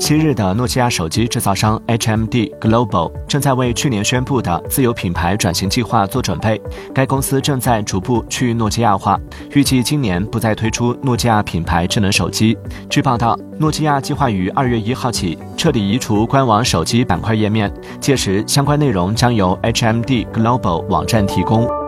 昔日的诺基亚手机制造商 hmd global 正在为去年宣布的自有品牌转型计划做准备该公司正在逐步去诺基亚化预计今年不再推出诺基亚品牌智能手机。据报道诺基亚计划于二月一号起彻底移除官网手机板块页面届时相关内容将由 hmd global 网站提供。